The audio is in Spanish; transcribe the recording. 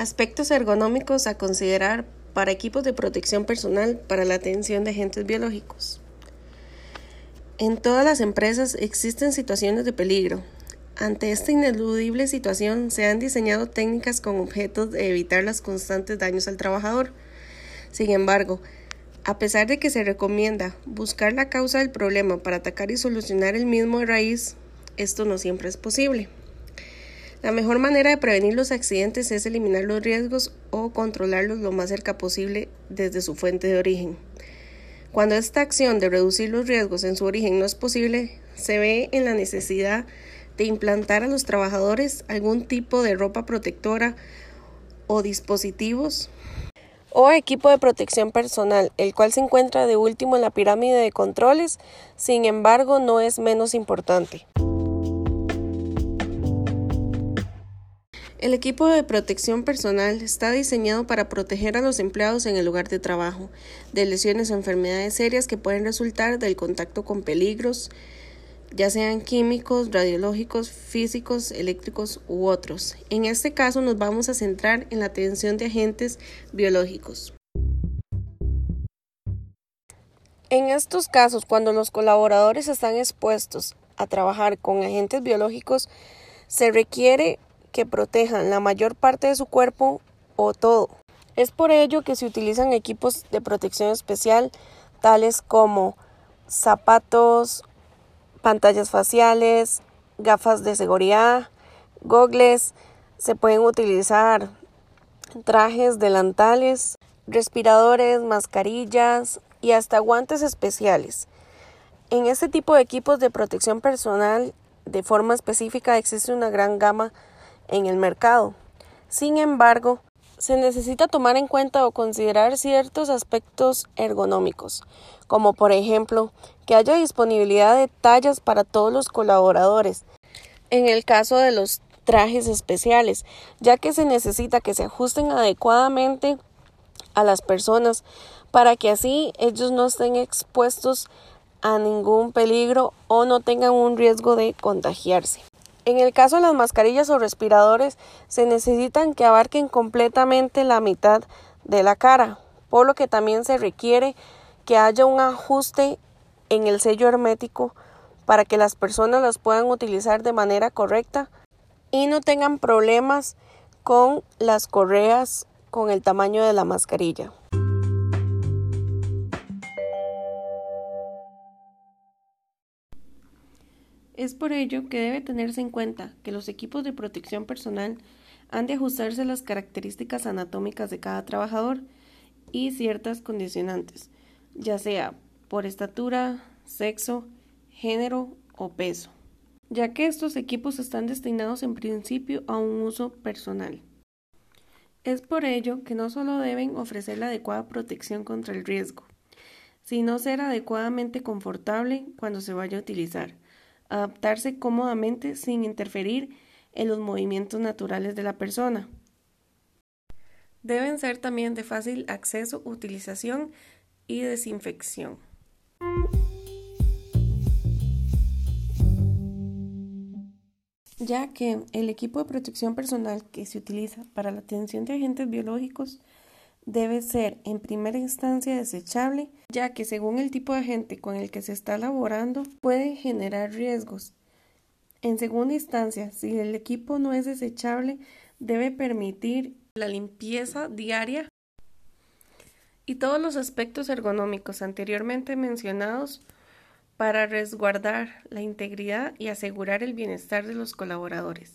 Aspectos ergonómicos a considerar para equipos de protección personal para la atención de agentes biológicos. En todas las empresas existen situaciones de peligro. Ante esta ineludible situación se han diseñado técnicas con objetos de evitar los constantes daños al trabajador. Sin embargo, a pesar de que se recomienda buscar la causa del problema para atacar y solucionar el mismo de raíz, esto no siempre es posible. La mejor manera de prevenir los accidentes es eliminar los riesgos o controlarlos lo más cerca posible desde su fuente de origen. Cuando esta acción de reducir los riesgos en su origen no es posible, se ve en la necesidad de implantar a los trabajadores algún tipo de ropa protectora o dispositivos o equipo de protección personal, el cual se encuentra de último en la pirámide de controles, sin embargo no es menos importante. El equipo de protección personal está diseñado para proteger a los empleados en el lugar de trabajo de lesiones o enfermedades serias que pueden resultar del contacto con peligros, ya sean químicos, radiológicos, físicos, eléctricos u otros. En este caso nos vamos a centrar en la atención de agentes biológicos. En estos casos, cuando los colaboradores están expuestos a trabajar con agentes biológicos, se requiere que protejan la mayor parte de su cuerpo o todo. Es por ello que se utilizan equipos de protección especial tales como zapatos, pantallas faciales, gafas de seguridad, gogles, se pueden utilizar trajes, delantales, respiradores, mascarillas y hasta guantes especiales. En este tipo de equipos de protección personal de forma específica existe una gran gama en el mercado. Sin embargo, se necesita tomar en cuenta o considerar ciertos aspectos ergonómicos, como por ejemplo que haya disponibilidad de tallas para todos los colaboradores. En el caso de los trajes especiales, ya que se necesita que se ajusten adecuadamente a las personas para que así ellos no estén expuestos a ningún peligro o no tengan un riesgo de contagiarse. En el caso de las mascarillas o respiradores, se necesitan que abarquen completamente la mitad de la cara, por lo que también se requiere que haya un ajuste en el sello hermético para que las personas las puedan utilizar de manera correcta y no tengan problemas con las correas con el tamaño de la mascarilla. Es por ello que debe tenerse en cuenta que los equipos de protección personal han de ajustarse a las características anatómicas de cada trabajador y ciertas condicionantes, ya sea por estatura, sexo, género o peso, ya que estos equipos están destinados en principio a un uso personal. Es por ello que no solo deben ofrecer la adecuada protección contra el riesgo, sino ser adecuadamente confortable cuando se vaya a utilizar, adaptarse cómodamente sin interferir en los movimientos naturales de la persona. Deben ser también de fácil acceso, utilización y desinfección. Ya que el equipo de protección personal que se utiliza para la atención de agentes biológicos debe ser en primera instancia desechable, ya que según el tipo de agente con el que se está laborando puede generar riesgos. En segunda instancia, si el equipo no es desechable, debe permitir la limpieza diaria y todos los aspectos ergonómicos anteriormente mencionados para resguardar la integridad y asegurar el bienestar de los colaboradores.